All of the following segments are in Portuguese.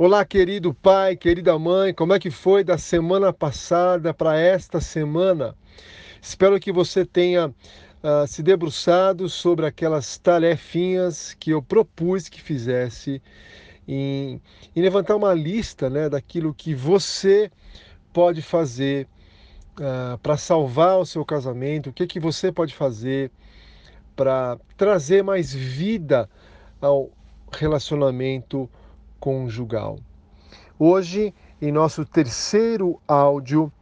Olá, querido pai, querida mãe, como é que foi da semana passada para esta semana? Espero que você tenha uh, se debruçado sobre aquelas tarefinhas que eu propus que fizesse em, em levantar uma lista né, daquilo que você pode fazer uh, para salvar o seu casamento, o que, que você pode fazer para trazer mais vida ao relacionamento conjugal. Hoje, em nosso terceiro áudio,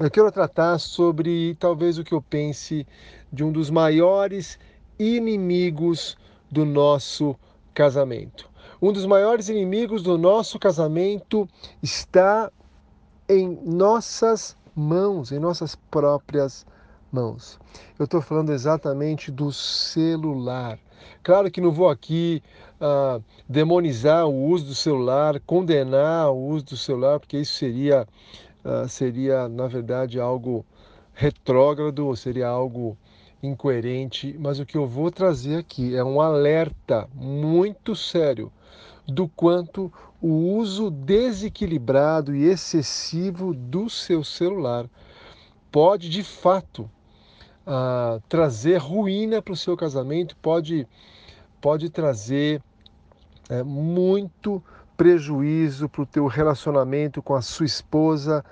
eu quero tratar sobre talvez o que eu pense de um dos maiores inimigos do nosso casamento. Um dos maiores inimigos do nosso casamento está em nossas mãos, em nossas próprias mãos. Eu estou falando exatamente do celular. Claro que não vou aqui uh, demonizar o uso do celular, condenar o uso do celular, porque isso seria, uh, seria na verdade, algo retrógrado, seria algo incoerente. Mas o que eu vou trazer aqui é um alerta muito sério do quanto o uso desequilibrado e excessivo do seu celular pode de fato uh, trazer ruína para o seu casamento, pode, pode trazer é, muito prejuízo para o teu relacionamento com a sua esposa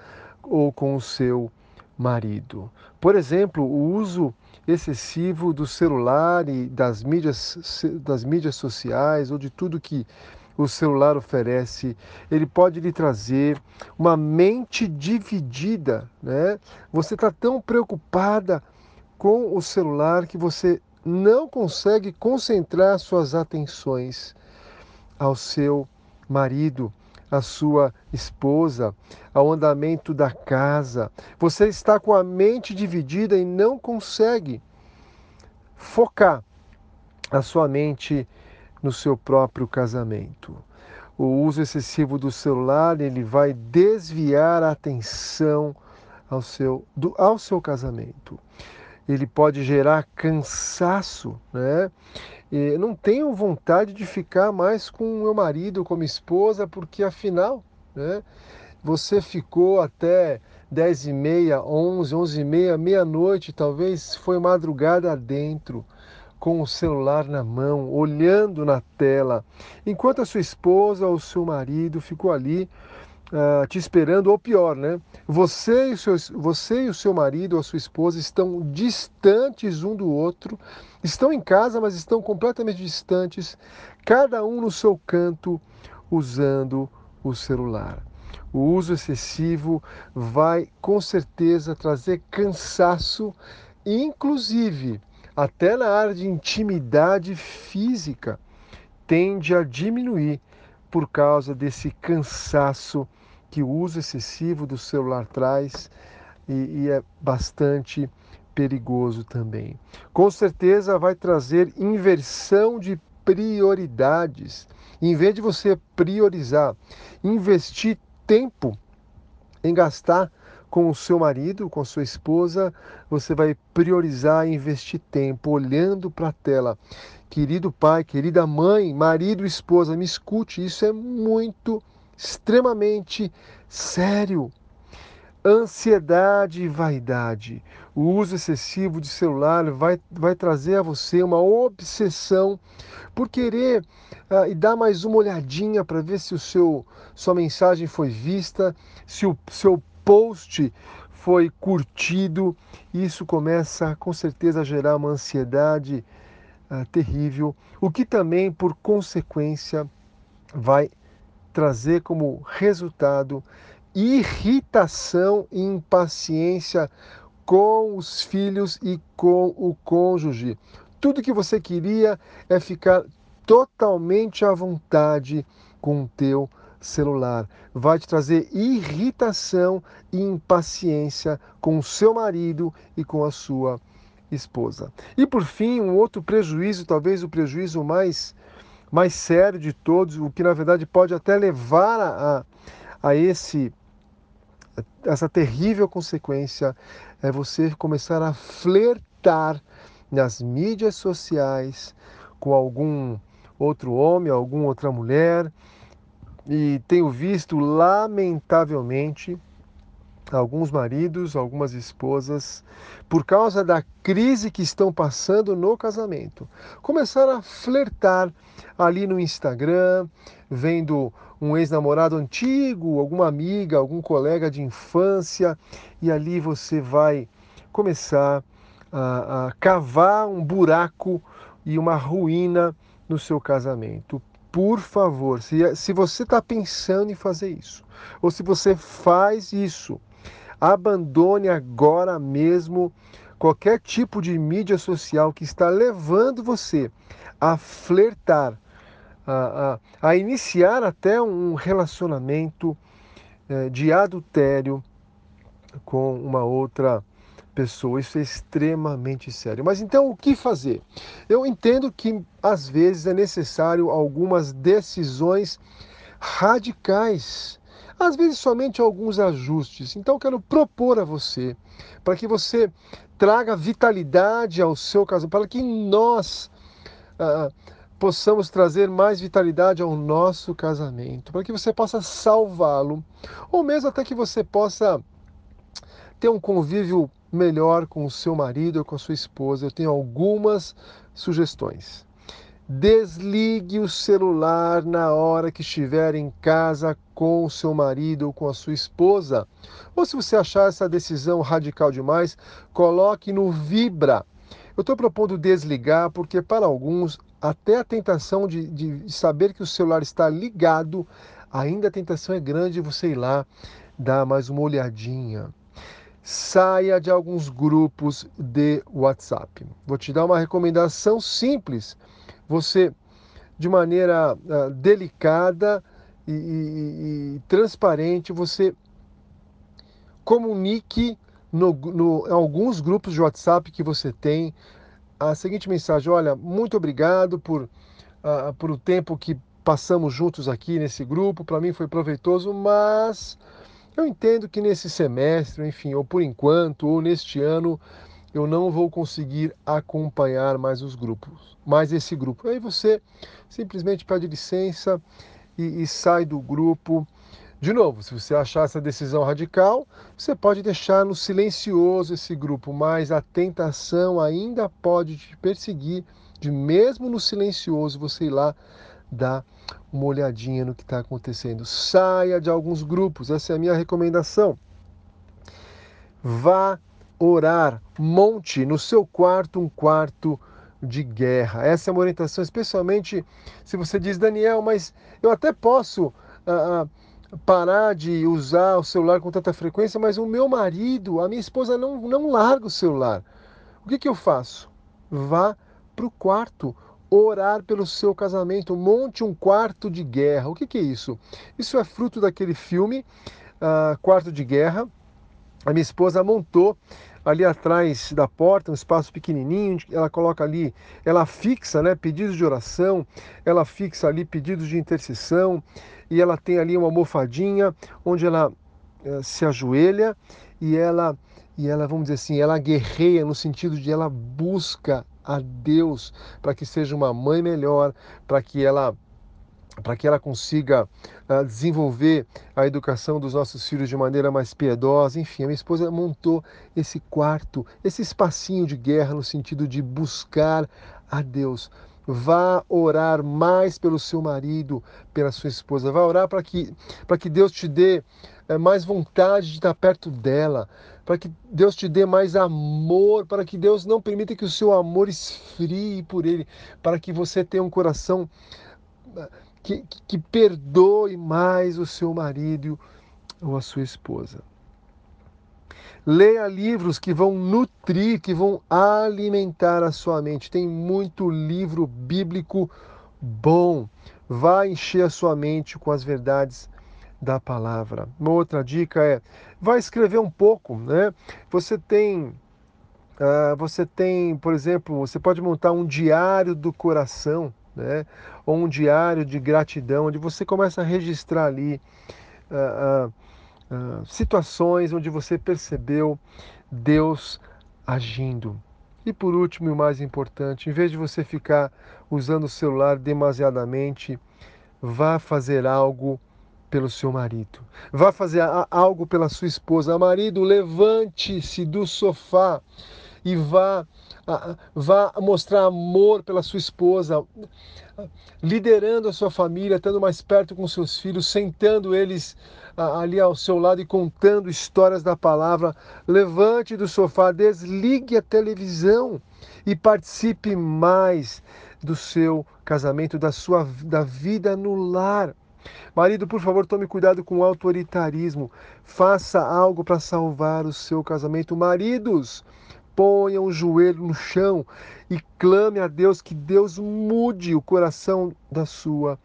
ou com o seu marido. Por exemplo, o uso excessivo do celular e das mídias, das mídias sociais ou de tudo que o celular oferece, ele pode lhe trazer uma mente dividida, né? Você está tão preocupada com o celular que você não consegue concentrar suas atenções ao seu marido, à sua esposa, ao andamento da casa. Você está com a mente dividida e não consegue focar a sua mente no seu próprio casamento. O uso excessivo do celular, ele vai desviar a atenção ao seu, do, ao seu casamento ele pode gerar cansaço, né? E não tenho vontade de ficar mais com meu marido, com minha esposa, porque afinal, né? Você ficou até 10 e meia, 11, 11 e meia, meia-noite, talvez foi madrugada dentro, com o celular na mão, olhando na tela, enquanto a sua esposa ou seu marido ficou ali uh, te esperando, ou pior, né? Você e, seu, você e o seu marido ou a sua esposa estão distantes um do outro, estão em casa, mas estão completamente distantes, cada um no seu canto, usando o celular. O uso excessivo vai com certeza trazer cansaço, inclusive até na área de intimidade física, tende a diminuir por causa desse cansaço que o uso excessivo do celular traz e, e é bastante perigoso também. Com certeza vai trazer inversão de prioridades. Em vez de você priorizar, investir tempo em gastar com o seu marido, com a sua esposa, você vai priorizar investir tempo olhando para a tela. Querido pai, querida mãe, marido, esposa, me escute, isso é muito extremamente sério. Ansiedade e vaidade. O uso excessivo de celular vai, vai trazer a você uma obsessão por querer uh, e dar mais uma olhadinha para ver se o seu sua mensagem foi vista, se o seu post foi curtido. Isso começa com certeza a gerar uma ansiedade uh, terrível, o que também, por consequência, vai trazer como resultado irritação e impaciência com os filhos e com o cônjuge. Tudo que você queria é ficar totalmente à vontade com o teu celular. Vai te trazer irritação e impaciência com o seu marido e com a sua esposa. E por fim, um outro prejuízo, talvez o prejuízo mais mais sério de todos, o que na verdade pode até levar a, a esse essa terrível consequência é você começar a flertar nas mídias sociais com algum outro homem, alguma outra mulher, e tenho visto, lamentavelmente, alguns maridos, algumas esposas, por causa da crise que estão passando no casamento, começaram a flertar ali no Instagram, vendo um ex-namorado antigo, alguma amiga, algum colega de infância, e ali você vai começar a, a cavar um buraco e uma ruína no seu casamento. Por favor, se, se você está pensando em fazer isso, ou se você faz isso, abandone agora mesmo qualquer tipo de mídia social que está levando você a flertar, a, a, a iniciar até um relacionamento eh, de adultério com uma outra pessoa. Isso é extremamente sério. Mas então o que fazer? Eu entendo que às vezes é necessário algumas decisões radicais. Às vezes somente alguns ajustes. Então quero propor a você para que você traga vitalidade ao seu casamento, para que nós ah, possamos trazer mais vitalidade ao nosso casamento, para que você possa salvá-lo, ou mesmo até que você possa ter um convívio melhor com o seu marido ou com a sua esposa, eu tenho algumas sugestões. Desligue o celular na hora que estiver em casa com o seu marido ou com a sua esposa. Ou se você achar essa decisão radical demais, coloque no vibra. Eu estou propondo desligar porque, para alguns, até a tentação de, de saber que o celular está ligado, ainda a tentação é grande de você ir lá dar mais uma olhadinha saia de alguns grupos de WhatsApp. Vou te dar uma recomendação simples. Você, de maneira uh, delicada e, e, e, transparente, você comunique no, no, em alguns grupos de WhatsApp que você tem a seguinte mensagem: Olha, muito obrigado por, uh, por o tempo que passamos juntos aqui nesse grupo. Para mim foi proveitoso, mas eu entendo que nesse semestre, enfim, ou por enquanto, ou neste ano, eu não vou conseguir acompanhar mais os grupos, mais esse grupo. Aí você simplesmente pede licença e, e sai do grupo. De novo, se você achar essa decisão radical, você pode deixar no silencioso esse grupo, mas a tentação ainda pode te perseguir de mesmo no silencioso você ir lá dar uma olhadinha no que está acontecendo. Saia de alguns grupos, essa é a minha recomendação. Vá orar, monte no seu quarto um quarto de guerra. Essa é uma orientação, especialmente se você diz, Daniel, mas eu até posso ah, ah, parar de usar o celular com tanta frequência, mas o meu marido, a minha esposa não, não larga o celular. O que, que eu faço? Vá para o quarto, orar pelo seu casamento, monte um quarto de guerra. O que, que é isso? Isso é fruto daquele filme uh, Quarto de Guerra. A minha esposa montou ali atrás da porta, um espaço pequenininho, ela coloca ali, ela fixa, né, pedidos de oração, ela fixa ali pedidos de intercessão e ela tem ali uma almofadinha onde ela uh, se ajoelha e ela e ela, vamos dizer assim, ela guerreia no sentido de ela busca a Deus para que seja uma mãe melhor, para que ela para que ela consiga uh, desenvolver a educação dos nossos filhos de maneira mais piedosa. Enfim, a minha esposa montou esse quarto, esse espacinho de guerra no sentido de buscar a Deus. Vá orar mais pelo seu marido, pela sua esposa. Vá orar para que, que Deus te dê é, mais vontade de estar perto dela, para que Deus te dê mais amor, para que Deus não permita que o seu amor esfrie por Ele, para que você tenha um coração ah, que, que, perdoe mais o seu marido ou a sua esposa. Leia livros que vão nutrir, que vão alimentar a sua mente. Tem muito livro bíblico bom. Vai encher a sua mente com as verdades da palavra. Uma outra dica é, vai escrever um pouco, né? Você tem, uh, você tem, por exemplo, você pode montar um diário do coração, né? Ou um diário de gratidão, onde você começa a registrar ali uh, uh, situações onde você percebeu Deus agindo. E por último e mais importante, em vez de você ficar usando o celular demasiadamente, vá fazer algo pelo seu marido. Vá fazer algo pela sua esposa. Marido, levante-se do sofá e vá, vá mostrar amor pela sua esposa, liderando a sua família, estando mais perto com seus filhos, sentando eles ali ao seu lado e contando histórias da palavra. Levante do sofá, desligue a televisão e participe mais do seu casamento, da sua da vida no lar. Marido, por favor, tome cuidado com o autoritarismo. Faça algo para salvar o seu casamento. Maridos, ponham o joelho no chão e clame a Deus que Deus mude o coração da sua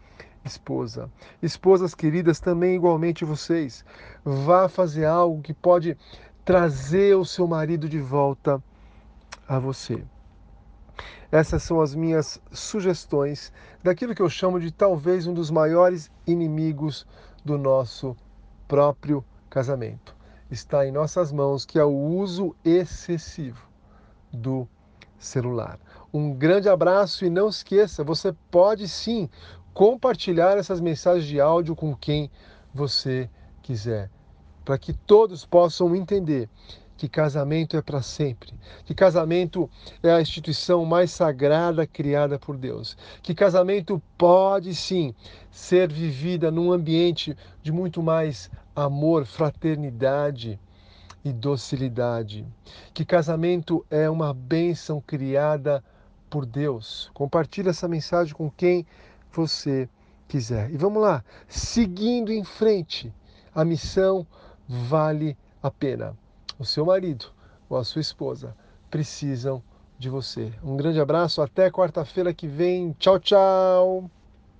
esposa. Esposas queridas, também igualmente vocês, vá fazer algo que pode trazer o seu marido de volta a você. Essas são as minhas sugestões daquilo que eu chamo de talvez um dos maiores inimigos do nosso próprio casamento está em nossas mãos, que é o uso excessivo do celular. Um grande abraço e não esqueça, você pode sim compartilhar essas mensagens de áudio com quem você quiser, para que todos possam entender que casamento é para sempre, que casamento é a instituição mais sagrada criada por Deus, que casamento pode sim ser vivida num ambiente de muito mais amor, fraternidade e docilidade, que casamento é uma bênção criada por Deus. Compartilhe essa mensagem com quem você quiser. E vamos lá, seguindo em frente, a missão vale a pena o seu marido ou a sua esposa precisam de você. Um grande abraço, até quarta-feira que vem. Tchau, tchau!